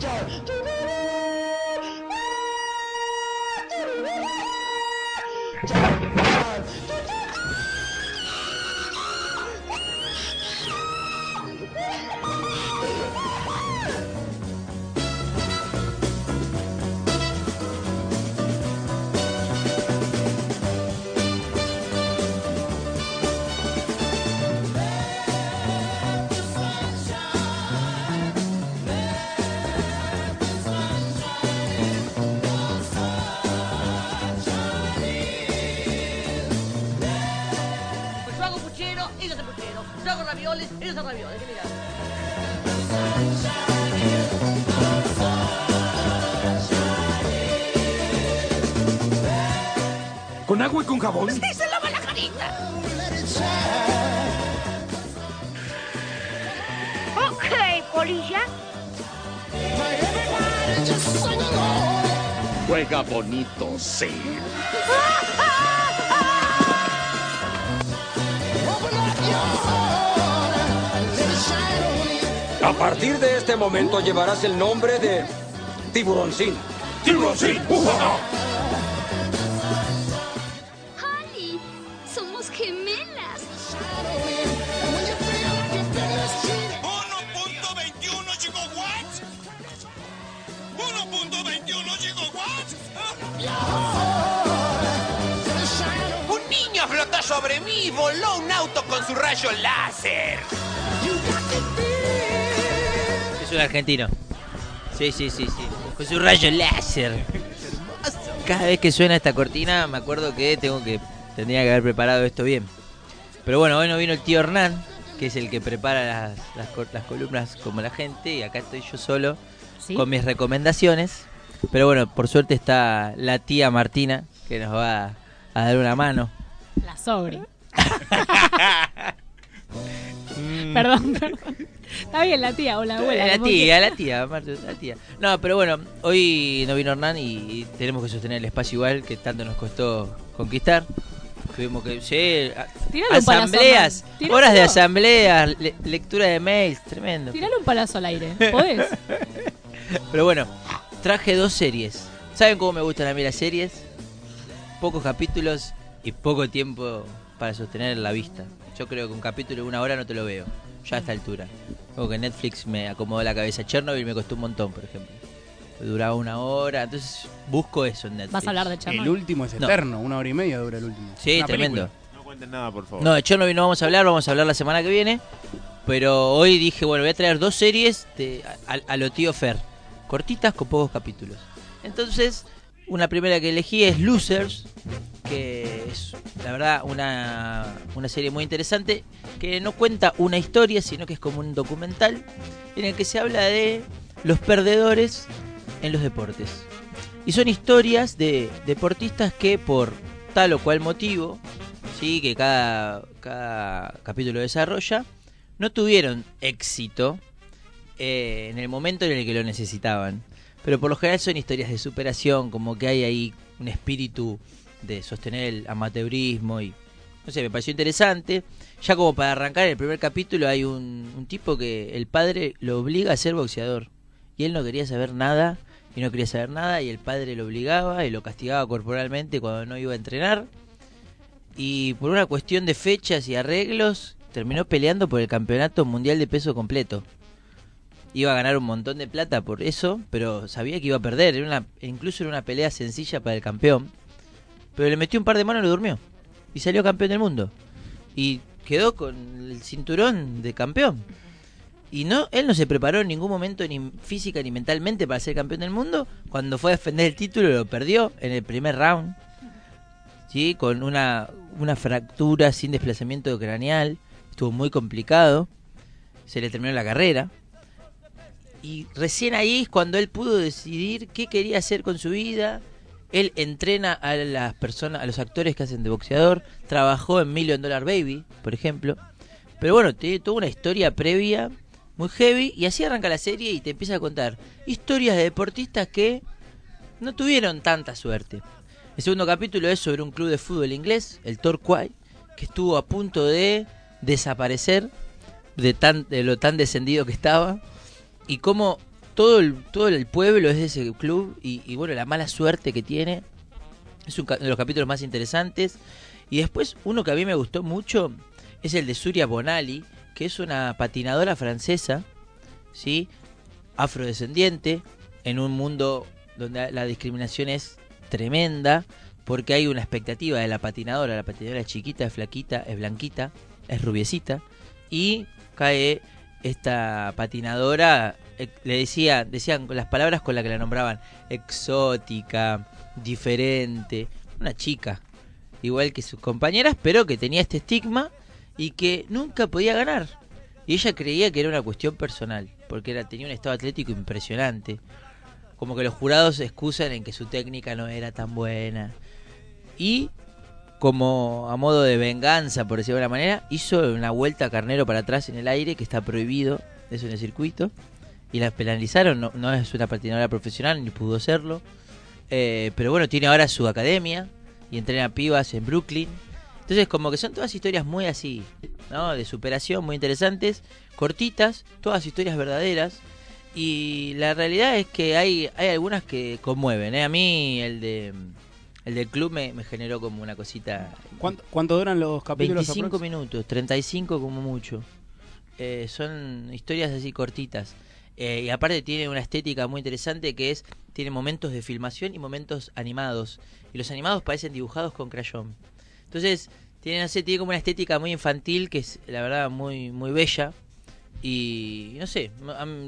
Pues puchero, ellos hacen puchero. Yo hago ravioles, ellos hacen ravioles. ¿Qué mirá? ¿Con agua y con jabón? ¡Sí, se lava la carita! Ok, polilla. Juega bonito, sí. A partir de este momento llevarás el nombre de Tiburoncín. ¡Tiburoncín! Honey, somos gemelas. 1.21 gigawatts. 1.21 gigawatts. Un niño flotó sobre mí y voló un auto con su rayo láser. Es un argentino. Sí, sí, sí, sí. Con su rayo láser. Cada vez que suena esta cortina me acuerdo que tengo que tendría que haber preparado esto bien. Pero bueno, hoy no vino el tío Hernán, que es el que prepara las, las, co- las columnas como la gente, y acá estoy yo solo ¿Sí? con mis recomendaciones. Pero bueno, por suerte está la tía Martina, que nos va a dar una mano. La sobre. Perdón, perdón. Está bien la tía o la abuela. la tía, la tía, Marta, la tía. No, pero bueno, hoy no vino Hernán y tenemos que sostener el espacio igual que tanto nos costó conquistar. Tuvimos que, sí, Tirale asambleas, horas de asambleas, le- lectura de mails, tremendo. Tirale un palazo al aire. ¿Podés? Pero bueno, traje dos series. ¿Saben cómo me gustan a mí las series? Pocos capítulos y poco tiempo para sostener la vista. Yo creo que un capítulo de una hora no te lo veo, ya a esta altura. Como que Netflix me acomodó la cabeza. Chernobyl me costó un montón, por ejemplo. Duraba una hora, entonces busco eso en Netflix. ¿Vas a hablar de El Chernobyl? último es No. eterno, una hora y media dura el último. Sí, Una tremendo. película. No cuenten nada, por favor. No, de Chernobyl no vamos a hablar, vamos a hablar la semana que viene. Pero hoy dije, bueno, voy a traer dos series de, a, a lo tío Fer. Cortitas con pocos capítulos. Entonces, una primera que elegí es Losers, que es, la verdad, una, una serie muy interesante, que no cuenta una historia, sino que es como un documental, en el que se habla de los perdedores en los deportes. Y son historias de deportistas que por tal o cual motivo, sí, que cada, cada capítulo desarrolla, no tuvieron éxito eh, en el momento en el que lo necesitaban. Pero por lo general son historias de superación, como que hay ahí un espíritu de sostener el amateurismo y no sé, me pareció interesante. Ya como para arrancar el primer capítulo hay un, un tipo que el padre lo obliga a ser boxeador y él no quería saber nada y no quería saber nada y el padre lo obligaba y lo castigaba corporalmente cuando no iba a entrenar y por una cuestión de fechas y arreglos terminó peleando por el campeonato mundial de peso completo. Iba a ganar un montón de plata por eso, pero sabía que iba a perder. Era incluso era una pelea sencilla para el campeón. Pero le metió un par de manos y lo durmió. Y salió campeón del mundo. Y quedó con el cinturón de campeón. Y no, él no se preparó en ningún momento ni física ni mentalmente para ser campeón del mundo. Cuando fue a defender el título lo perdió en el primer round. ¿Sí? Con una, una fractura sin desplazamiento craneal. Estuvo muy complicado. Se le terminó la carrera. Y recién ahí es cuando él pudo decidir qué quería hacer con su vida. Él entrena a las personas, a los actores que hacen de boxeador. Trabajó en Million Dollar Baby, por ejemplo. Pero bueno, tiene toda una historia previa muy heavy. Y así arranca la serie y te empieza a contar historias de deportistas que no tuvieron tanta suerte. El segundo capítulo es sobre un club de fútbol inglés, el Torquay, que estuvo a punto de desaparecer de, tan, de lo tan descendido que estaba. Y cómo todo el, todo el pueblo es de ese club y, bueno, la mala suerte que tiene. Es un ca- de los capítulos más interesantes. Y después, uno que a mí me gustó mucho es el de Surya Bonali, que es una patinadora francesa, ¿sí? afrodescendiente, en un mundo donde la discriminación es tremenda, porque hay una expectativa de la patinadora. La patinadora es chiquita, es flaquita, es blanquita, es rubiecita, y cae esta patinadora, eh, le decía, decían las palabras con las que la nombraban, exótica, diferente, una chica, igual que sus compañeras, pero que tenía este estigma y que nunca podía ganar. Y ella creía que era una cuestión personal, porque era, tenía un estado atlético impresionante. Como que los jurados excusan en que su técnica no era tan buena. Y como a modo de venganza, por decirlo de alguna manera, hizo una vuelta carnero para atrás en el aire, que está prohibido, eso en el circuito. Y la penalizaron, no, no es una patinadora profesional, ni pudo serlo. Eh, pero bueno, tiene ahora su academia y entrena pibas en Brooklyn. Entonces, como que son todas historias muy así, ¿no? De superación, muy interesantes, cortitas, todas historias verdaderas. Y la realidad es que hay, hay algunas que conmueven, ¿eh? A mí el de el del club me, me generó como una cosita. ¿Cuánto, cuánto duran los capítulos? 25 aprox? minutos, 35 como mucho. Eh, son historias así cortitas. Eh, y aparte tiene una estética muy interesante que es, tiene momentos de filmación y momentos animados. Y los animados parecen dibujados con crayón. Entonces, tiene, no sé, tiene como una estética muy infantil que es, la verdad, muy, muy bella. Y no sé,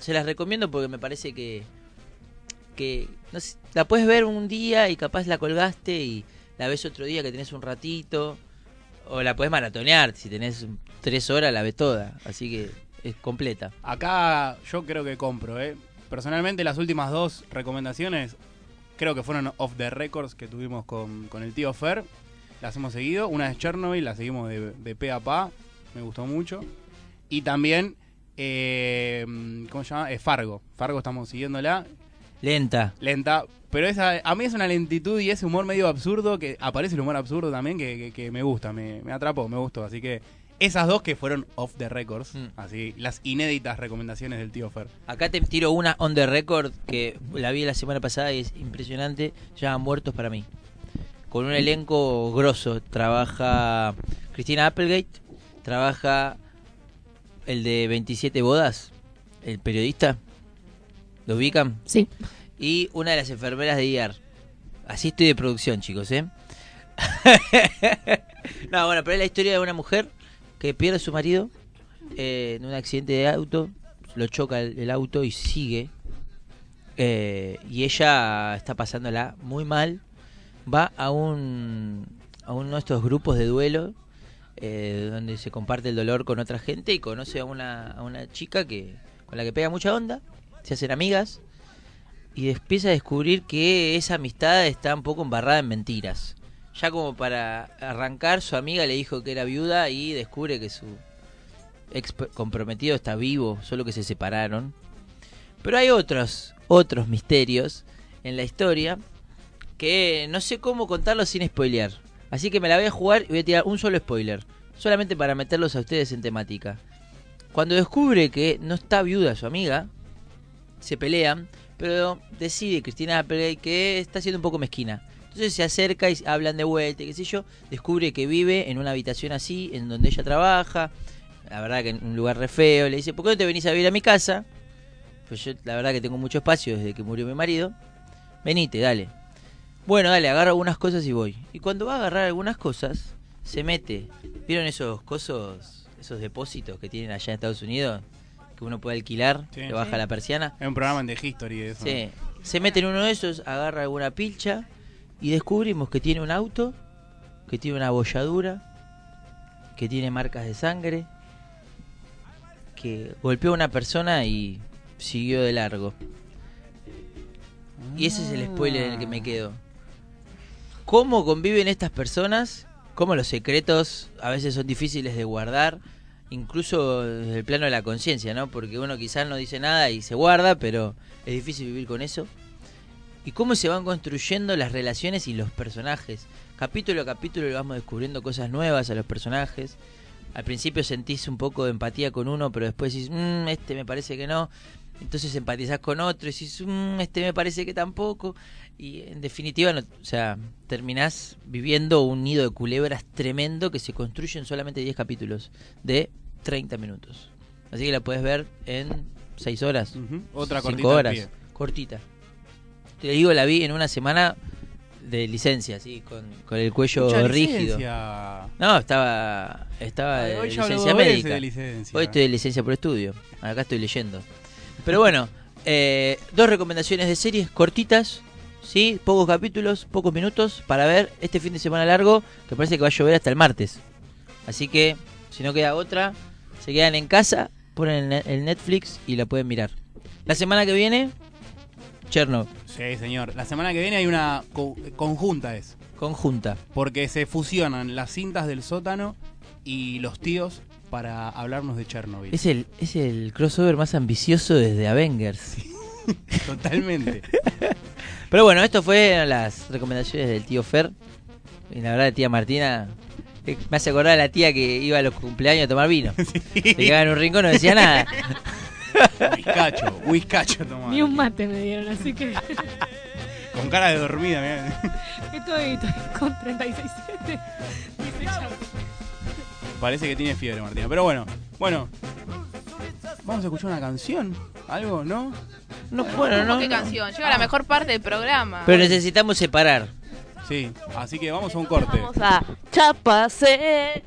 se las recomiendo porque me parece que, que la puedes ver un día y capaz la colgaste y la ves otro día que tenés un ratito. O la puedes maratonear, si tenés tres horas la ves toda. Así que es completa. Acá yo creo que compro, ¿eh? Personalmente las últimas dos recomendaciones creo que fueron off the records que tuvimos con, con el tío Fer. Las hemos seguido. Una es Chernobyl, la seguimos de, de pe a pa. Me gustó mucho. Y también, eh, ¿cómo se llama? Eh, Fargo. Fargo estamos siguiéndola. Lenta. Lenta. Pero esa, a mí es una lentitud y ese humor medio absurdo, que aparece el humor absurdo también, que, que- que me gusta, me, me atrapó, me gustó. Así que esas dos que fueron off the records, Mm. así, las inéditas recomendaciones del tío Fer. Acá te tiro una on the record que la vi la semana pasada y es impresionante. Se llama Muertos para mí. Con un elenco grosso. Trabaja Cristina Applegate. Trabaja el de 27 bodas. El periodista. ¿Lo ubican? Sí. Y una de las enfermeras de IAR. Así estoy de producción, chicos, ¿eh? no, bueno, pero es la historia de una mujer que pierde a su marido eh, en un accidente de auto. Lo choca el, el auto y sigue. Eh, y ella está pasándola muy mal. Va a un a uno de estos grupos de duelo eh, donde se comparte el dolor con otra gente y conoce a una, a una chica que con la que pega mucha onda. Se hacen amigas y empieza a descubrir que esa amistad está un poco embarrada en mentiras. Ya como para arrancar, su amiga le dijo que era viuda y descubre que su ex comprometido está vivo, solo que se separaron. Pero hay otros, otros misterios en la historia que no sé cómo contarlos sin spoilear. Así que me la voy a jugar y voy a tirar un solo spoiler, solamente para meterlos a ustedes en temática. Cuando descubre que no está viuda su amiga, se pelean, pero decide Cristina Applegate que está siendo un poco mezquina. Entonces se acerca y hablan de vuelta, qué sé yo. Descubre que vive en una habitación así, en donde ella trabaja. La verdad que en un lugar re feo. Le dice, ¿por qué no te venís a vivir a mi casa? Pues yo la verdad que tengo mucho espacio desde que murió mi marido. Venite, dale. Bueno, dale, agarro algunas cosas y voy. Y cuando va a agarrar algunas cosas, se mete. ¿Vieron esos cosos, esos depósitos que tienen allá en Estados Unidos? Que uno puede alquilar, Sí. que baja la persiana. Es un programa de History de eso. Sí. Se mete en uno de esos, agarra alguna pilcha y descubrimos que tiene un auto, que tiene una bolladura, que tiene marcas de sangre, que golpeó a una persona y siguió de largo. Y ese es el spoiler en el que me quedo. ¿Cómo conviven estas personas? ¿Cómo los secretos a veces son difíciles de guardar? Incluso desde el plano de la conciencia, ¿no? Porque uno quizás no dice nada y se guarda, pero es difícil vivir con eso. Y cómo se van construyendo las relaciones y los personajes. Capítulo a capítulo vamos descubriendo cosas nuevas a los personajes. Al principio sentís un poco de empatía con uno, pero después decís, "Mm, este me parece que no. Entonces empatizás con otro y decís, "Mm, este me parece que tampoco. Y en definitiva, no- o sea, terminás viviendo un nido de culebras tremendo que se construye en solamente 10 capítulos de 30 minutos. Así que la puedes ver en 6 horas. Ujú. Otra 5 cortita horas. Cortita. Te digo, la vi en una semana de licencia, sí, con, con el cuello Mucha rígido. licencia. No, estaba estaba Ay, de ya licencia médica. de licencia. Hoy estoy de licencia por estudio. Acá estoy leyendo. Pero bueno, eh, dos recomendaciones de series cortitas, sí, pocos capítulos, pocos minutos para ver este fin de semana largo que parece que va a llover hasta el martes. Así que si no queda otra, se quedan en casa, ponen el Netflix y la pueden mirar. La semana que viene, Chernobyl, Sí, señor. La semana que viene hay una co- conjunta es. conjunta. Porque se fusionan las cintas del sótano y los tíos para hablarnos de Chernobyl. Es el, es el crossover más ambicioso desde Avengers. Totalmente. Pero bueno, esto fue las recomendaciones del tío Fer. Y la verdad, tía Martina eh, me hace acordar a la tía que iba a los cumpleaños a tomar vino. Se quedaba en un rincón, no decía nada. Whiskacho, whiskacho tomá. Ni un mate me dieron, así que Con cara de dormida, mirá. estoy, estoy con 36.7. Dice ya. Parece que tiene fiebre, Martina. Pero bueno, bueno. Vamos a escuchar una canción. ¿Algo, no? No, bueno, no. ¿Qué canción? Llega la mejor parte del programa. Pero necesitamos separar. Sí, así que vamos a un corte. Vamos a Chapacé.